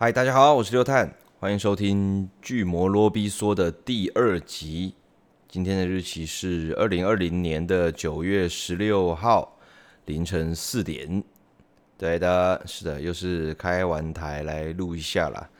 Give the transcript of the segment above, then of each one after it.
嗨，大家好，我是六探，欢迎收听《巨魔罗比说》的第二集。今天的日期是二零二零年的九月十六号凌晨四点。对的，是的，又是开完台来录一下啦。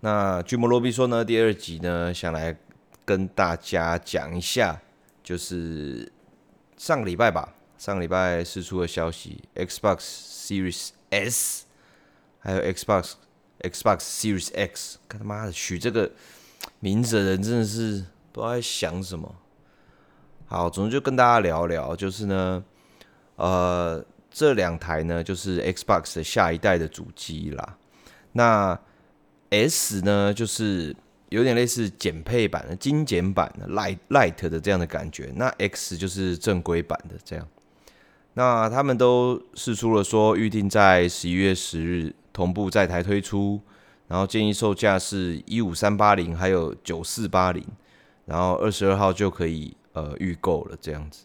那《巨魔罗比说》呢，第二集呢，想来跟大家讲一下，就是上个礼拜吧，上个礼拜释出的消息，Xbox Series S 还有 Xbox。Xbox Series X，看他妈的取这个名字的人真的是不知道在想什么。好，总之就跟大家聊聊，就是呢，呃，这两台呢就是 Xbox 的下一代的主机啦。那 S 呢，就是有点类似减配版的、精简版的、Light Light 的这样的感觉。那 X 就是正规版的这样。那他们都释出了说，预定在十一月十日。同步在台推出，然后建议售价是一五三八零，还有九四八零，然后二十二号就可以呃预购了这样子。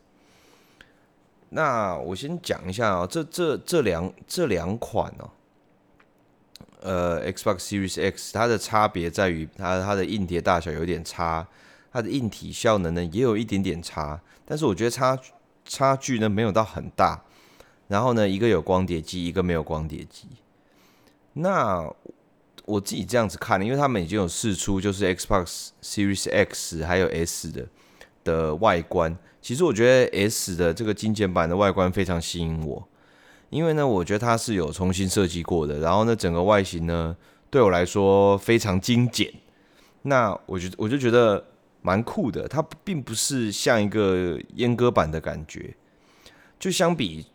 那我先讲一下啊、这这这两这两款哦、呃，Xbox Series X 它的差别在于它它的硬碟大小有点差，它的硬体效能呢也有一点点差，但是我觉得差差距呢没有到很大。然后呢，一个有光碟机，一个没有光碟机。那我自己这样子看，因为他们已经有试出，就是 Xbox Series X 还有 S 的的外观。其实我觉得 S 的这个精简版的外观非常吸引我，因为呢，我觉得它是有重新设计过的，然后呢，整个外形呢，对我来说非常精简。那我觉我就觉得蛮酷的，它并不是像一个阉割版的感觉，就相比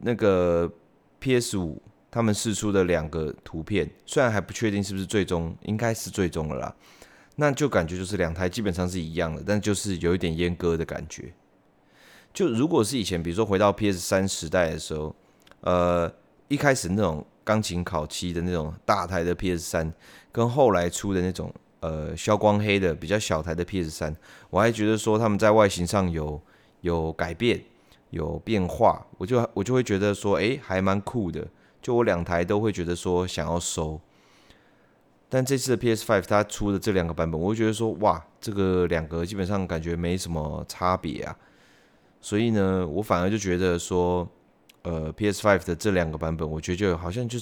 那个 PS 五。他们试出的两个图片，虽然还不确定是不是最终，应该是最终了啦。那就感觉就是两台基本上是一样的，但就是有一点阉割的感觉。就如果是以前，比如说回到 PS 三时代的时候，呃，一开始那种钢琴烤漆的那种大台的 PS 三，跟后来出的那种呃消光黑的比较小台的 PS 三，我还觉得说他们在外形上有有改变、有变化，我就我就会觉得说，哎，还蛮酷的。就我两台都会觉得说想要收，但这次的 PS Five 它出的这两个版本，我会觉得说哇，这个两个基本上感觉没什么差别啊，所以呢，我反而就觉得说，呃，PS Five 的这两个版本，我觉得就好像就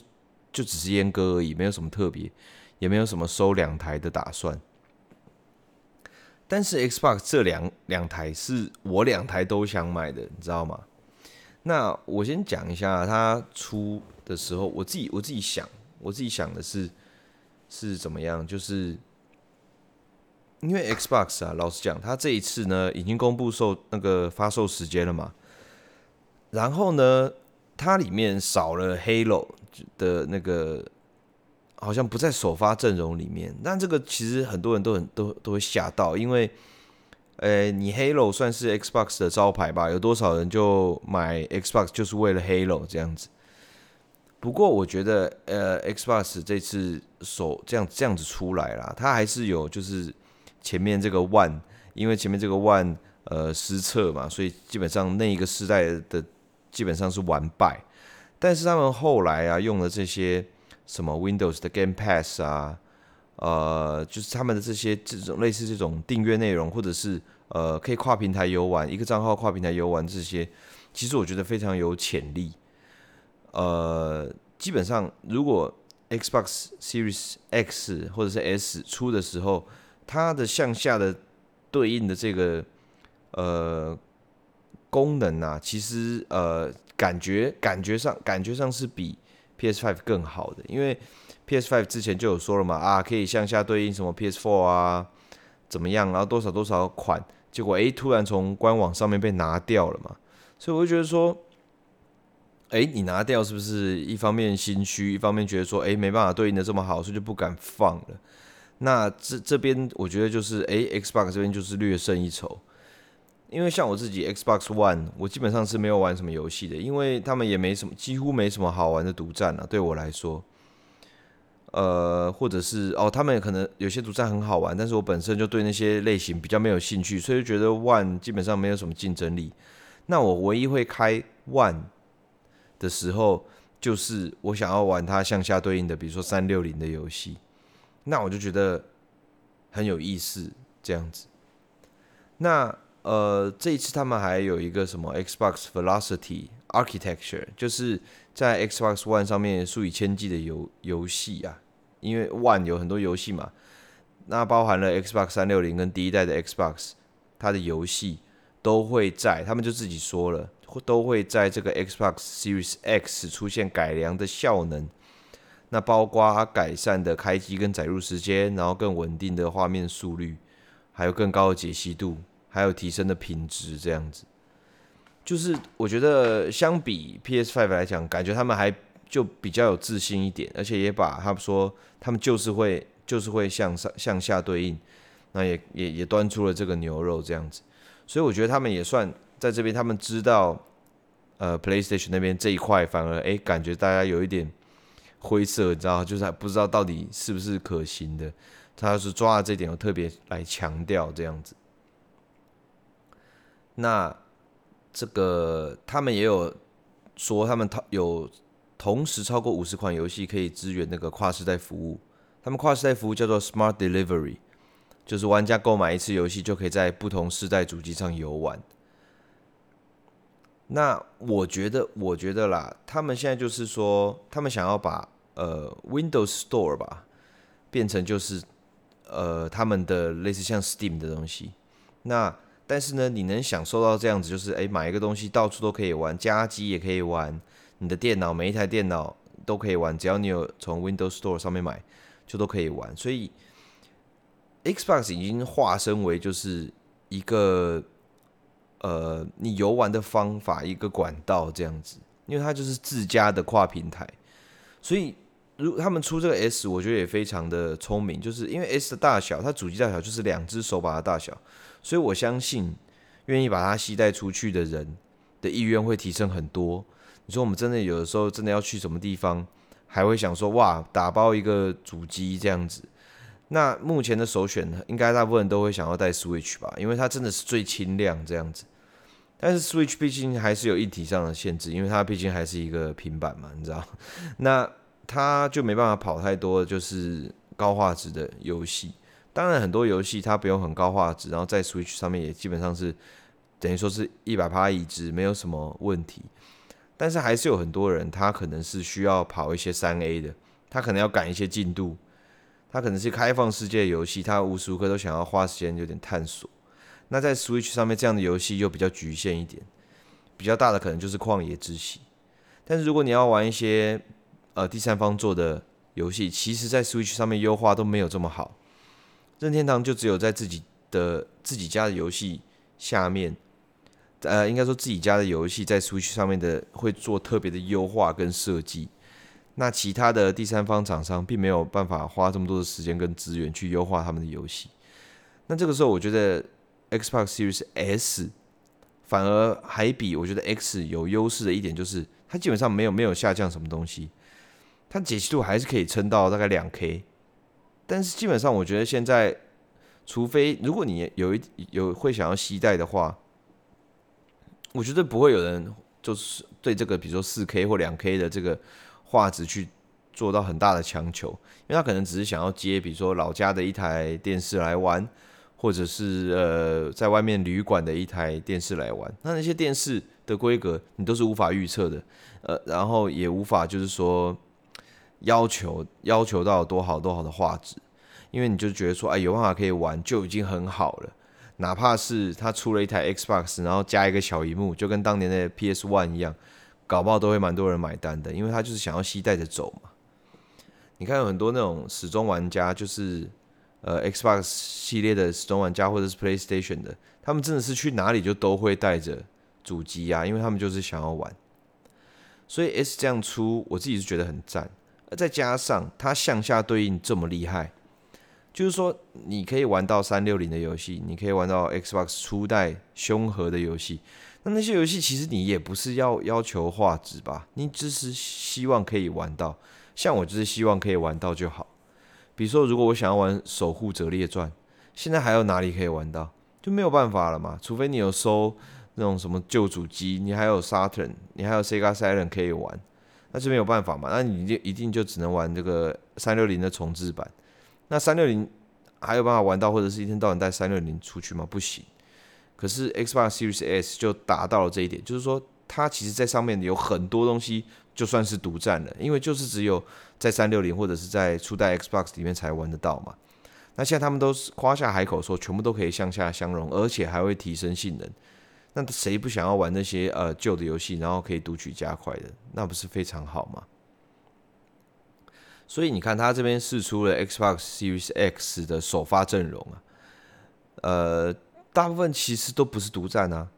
就只是阉割而已，没有什么特别，也没有什么收两台的打算。但是 Xbox 这两两台是我两台都想买的，你知道吗？那我先讲一下它出的时候，我自己我自己想，我自己想的是是怎么样？就是因为 Xbox 啊，老实讲，它这一次呢已经公布售那个发售时间了嘛，然后呢，它里面少了 Halo 的那个，好像不在首发阵容里面。那这个其实很多人都很都都会吓到，因为。诶、欸，你 Halo 算是 Xbox 的招牌吧？有多少人就买 Xbox 就是为了 Halo 这样子？不过我觉得，呃，Xbox 这次手这样这样子出来啦，它还是有就是前面这个 One，因为前面这个 One 呃失策嘛，所以基本上那一个时代的基本上是完败。但是他们后来啊用了这些什么 Windows 的 Game Pass 啊。呃，就是他们的这些这种类似这种订阅内容，或者是呃可以跨平台游玩，一个账号跨平台游玩这些，其实我觉得非常有潜力。呃，基本上如果 Xbox Series X 或者是 S 出的时候，它的向下的对应的这个呃功能啊，其实呃感觉感觉上感觉上是比 P S Five 更好的，因为。P S Five 之前就有说了嘛，啊，可以向下对应什么 P S Four 啊，怎么样，然后多少多少款，结果诶，突然从官网上面被拿掉了嘛，所以我就觉得说，诶，你拿掉是不是一方面心虚，一方面觉得说，诶，没办法对应的这么好，所以就不敢放了。那这这边我觉得就是，诶，Xbox 这边就是略胜一筹，因为像我自己 Xbox One，我基本上是没有玩什么游戏的，因为他们也没什么，几乎没什么好玩的独占啊，对我来说。呃，或者是哦，他们可能有些独占很好玩，但是我本身就对那些类型比较没有兴趣，所以就觉得 One 基本上没有什么竞争力。那我唯一会开 One 的时候，就是我想要玩它向下对应的，比如说三六零的游戏，那我就觉得很有意思这样子。那呃，这一次他们还有一个什么 Xbox Velocity Architecture，就是在 Xbox One 上面数以千计的游游戏啊，因为 One 有很多游戏嘛，那包含了 Xbox 三六零跟第一代的 Xbox，它的游戏都会在，他们就自己说了，都会在这个 Xbox Series X 出现改良的效能，那包括改善的开机跟载入时间，然后更稳定的画面速率，还有更高的解析度。还有提升的品质，这样子，就是我觉得相比 PS5 来讲，感觉他们还就比较有自信一点，而且也把他们说他们就是会就是会向上向下对应，那也也也端出了这个牛肉这样子，所以我觉得他们也算在这边，他们知道呃 PlayStation 那边这一块反而哎感觉大家有一点灰色，你知道，就是还不知道到底是不是可行的，他是抓了这点，我特别来强调这样子。那这个他们也有说，他们有同时超过五十款游戏可以支援那个跨世代服务。他们跨世代服务叫做 Smart Delivery，就是玩家购买一次游戏就可以在不同世代主机上游玩。那我觉得，我觉得啦，他们现在就是说，他们想要把呃 Windows Store 吧变成就是呃他们的类似像 Steam 的东西。那但是呢，你能享受到这样子，就是诶，买一个东西到处都可以玩，家机也可以玩，你的电脑每一台电脑都可以玩，只要你有从 Windows Store 上面买，就都可以玩。所以 Xbox 已经化身为就是一个呃你游玩的方法，一个管道这样子，因为它就是自家的跨平台。所以如他们出这个 S，我觉得也非常的聪明，就是因为 S 的大小，它主机大小就是两只手把的大小。所以我相信，愿意把它携带出去的人的意愿会提升很多。你说我们真的有的时候真的要去什么地方，还会想说哇，打包一个主机这样子。那目前的首选应该大部分都会想要带 Switch 吧，因为它真的是最轻量这样子。但是 Switch 毕竟还是有硬体上的限制，因为它毕竟还是一个平板嘛，你知道，那它就没办法跑太多就是高画质的游戏。当然，很多游戏它不用很高画质，然后在 Switch 上面也基本上是等于说是一百趴移植，没有什么问题。但是还是有很多人，他可能是需要跑一些三 A 的，他可能要赶一些进度，他可能是开放世界游戏，他无时无刻都想要花时间有点探索。那在 Switch 上面这样的游戏又比较局限一点，比较大的可能就是旷野之息。但是如果你要玩一些呃第三方做的游戏，其实在 Switch 上面优化都没有这么好。任天堂就只有在自己的自己家的游戏下面，呃，应该说自己家的游戏在 Switch 上面的会做特别的优化跟设计。那其他的第三方厂商并没有办法花这么多的时间跟资源去优化他们的游戏。那这个时候，我觉得 Xbox Series S 反而还比我觉得 X 有优势的一点就是，它基本上没有没有下降什么东西，它解析度还是可以撑到大概两 K。但是基本上，我觉得现在，除非如果你有一有会想要携带的话，我觉得不会有人就是对这个，比如说四 K 或两 K 的这个画质去做到很大的强求，因为他可能只是想要接，比如说老家的一台电视来玩，或者是呃在外面旅馆的一台电视来玩。那那些电视的规格你都是无法预测的，呃，然后也无法就是说。要求要求到多好多好的画质，因为你就觉得说，哎，有办法可以玩就已经很好了。哪怕是他出了一台 Xbox，然后加一个小荧幕，就跟当年的 PS One 一样，搞不好都会蛮多人买单的，因为他就是想要携带着走嘛。你看有很多那种死忠玩家，就是呃 Xbox 系列的死忠玩家，或者是 PlayStation 的，他们真的是去哪里就都会带着主机啊，因为他们就是想要玩。所以 S 这样出，我自己是觉得很赞。再加上它向下对应这么厉害，就是说你可以玩到三六零的游戏，你可以玩到 Xbox 初代凶核的游戏。那那些游戏其实你也不是要要求画质吧，你只是希望可以玩到。像我就是希望可以玩到就好。比如说，如果我想要玩《守护者列传》，现在还有哪里可以玩到？就没有办法了嘛。除非你有收那种什么旧主机，你还有 Saturn，你还有 Sega Saturn 可以玩。那这边有办法嘛？那你就一定就只能玩这个三六零的重置版。那三六零还有办法玩到，或者是一天到晚带三六零出去吗？不行。可是 Xbox Series S 就达到了这一点，就是说它其实在上面有很多东西就算是独占了，因为就是只有在三六零或者是在初代 Xbox 里面才玩得到嘛。那现在他们都是夸下海口说全部都可以向下相容，而且还会提升性能。那谁不想要玩那些呃旧的游戏，然后可以读取加快的？那不是非常好吗？所以你看，他这边试出了 Xbox Series X 的首发阵容啊，呃，大部分其实都不是独占啊。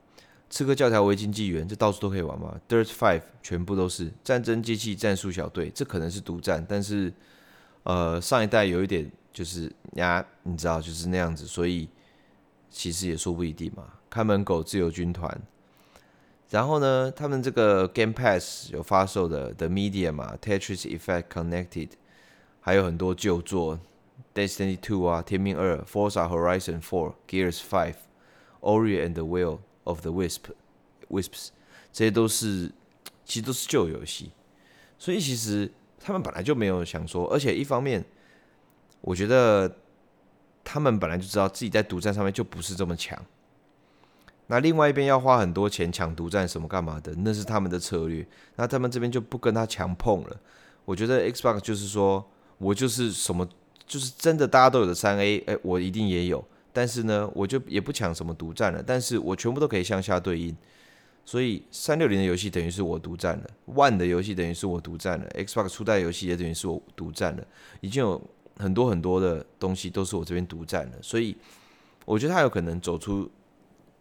刺客教条、维京纪元，这到处都可以玩嘛。Dirt Five 全部都是战争机器战术小队，这可能是独占，但是呃，上一代有一点就是呀，你知道就是那样子，所以其实也说不一定嘛。看门狗自由军团，然后呢，他们这个 Game Pass 有发售的 The Medium 嘛，Tetris Effect Connected，还有很多旧作，Destiny Two 啊，天命二，Forza Horizon Four，Gears Five，Ori and the Will of the Wisp，Wisps，这些都是其实都是旧游戏，所以其实他们本来就没有想说，而且一方面，我觉得他们本来就知道自己在独占上面就不是这么强。那另外一边要花很多钱抢独占什么干嘛的，那是他们的策略。那他们这边就不跟他强碰了。我觉得 Xbox 就是说，我就是什么，就是真的大家都有的三 A，哎，我一定也有。但是呢，我就也不抢什么独占了，但是我全部都可以向下对应。所以三六零的游戏等于是我独占了，One 的游戏等于是我独占了，Xbox 初代游戏也等于是我独占了，已经有很多很多的东西都是我这边独占了。所以我觉得他有可能走出。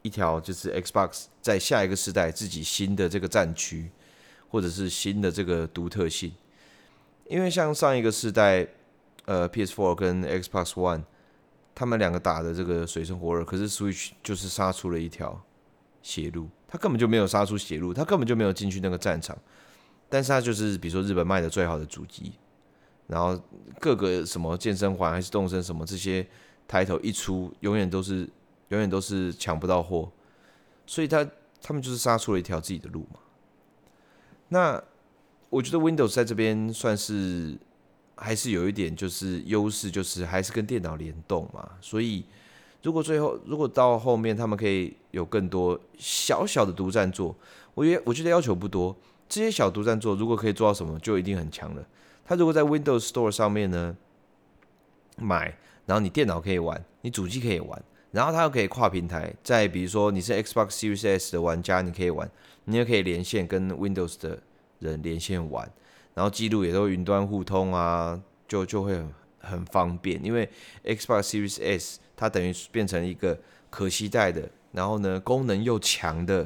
一条就是 Xbox 在下一个世代自己新的这个战区，或者是新的这个独特性，因为像上一个世代，呃，PS4 跟 Xbox One，他们两个打的这个水深火热，可是 Switch 就是杀出了一条血路，他根本就没有杀出血路，他根本就没有进去那个战场，但是他就是比如说日本卖的最好的主机，然后各个什么健身环还是动身什么这些抬头一出，永远都是。永远都是抢不到货，所以他他们就是杀出了一条自己的路嘛。那我觉得 Windows 在这边算是还是有一点就是优势，就是还是跟电脑联动嘛。所以如果最后如果到后面他们可以有更多小小的独占座，我觉我觉得要求不多。这些小独占座如果可以做到什么，就一定很强了。他如果在 Windows Store 上面呢买，然后你电脑可以玩，你主机可以玩。然后它又可以跨平台，再比如说你是 Xbox Series S 的玩家，你可以玩，你也可以连线跟 Windows 的人连线玩，然后记录也都云端互通啊，就就会很很方便。因为 Xbox Series S 它等于变成一个可携带的，然后呢功能又强的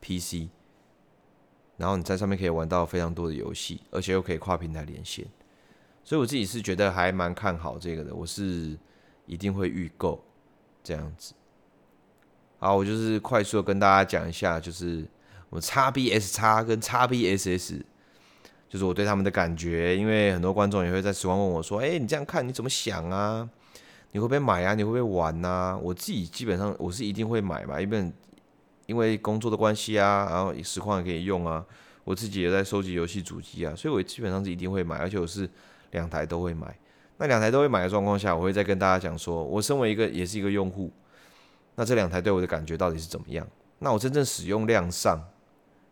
PC，然后你在上面可以玩到非常多的游戏，而且又可以跨平台连线，所以我自己是觉得还蛮看好这个的，我是一定会预购。这样子，好，我就是快速的跟大家讲一下，就是我 x BS x 跟 XBSS，就是我对他们的感觉。因为很多观众也会在实况问我说：“哎，你这样看你怎么想啊？你会不会买啊？你会不会玩啊？”我自己基本上我是一定会买嘛，因为因为工作的关系啊，然后实况也可以用啊，我自己也在收集游戏主机啊，所以我基本上是一定会买，而且我是两台都会买。那两台都会买的状况下，我会再跟大家讲说，我身为一个也是一个用户，那这两台对我的感觉到底是怎么样？那我真正使用量上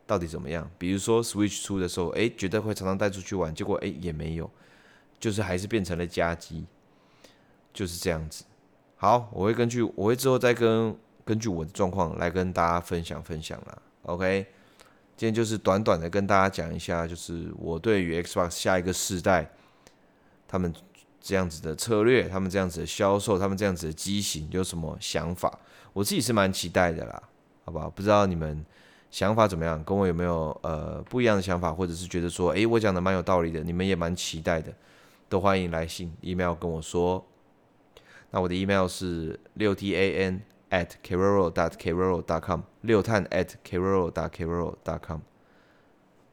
到底怎么样？比如说 Switch 出的时候，哎，觉得会常常带出去玩，结果哎也没有，就是还是变成了家机，就是这样子。好，我会根据我会之后再跟根据我的状况来跟大家分享分享啦。OK，今天就是短短的跟大家讲一下，就是我对于 Xbox 下一个世代他们。这样子的策略，他们这样子的销售，他们这样子的机型有什么想法？我自己是蛮期待的啦，好不好？不知道你们想法怎么样，跟我有没有呃不一样的想法，或者是觉得说，诶，我讲的蛮有道理的，你们也蛮期待的，都欢迎来信 email 跟我说。那我的 email 是六 t a n at keroro dot keroro dot com 六探 at keroro dot keroro dot com。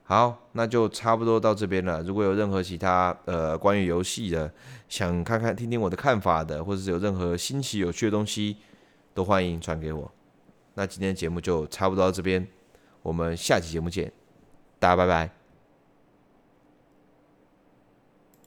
好，那就差不多到这边了。如果有任何其他呃关于游戏的，想看看听听我的看法的，或者是有任何新奇有趣的东西，都欢迎传给我。那今天节目就差不多到这边，我们下期节目见，大家拜拜。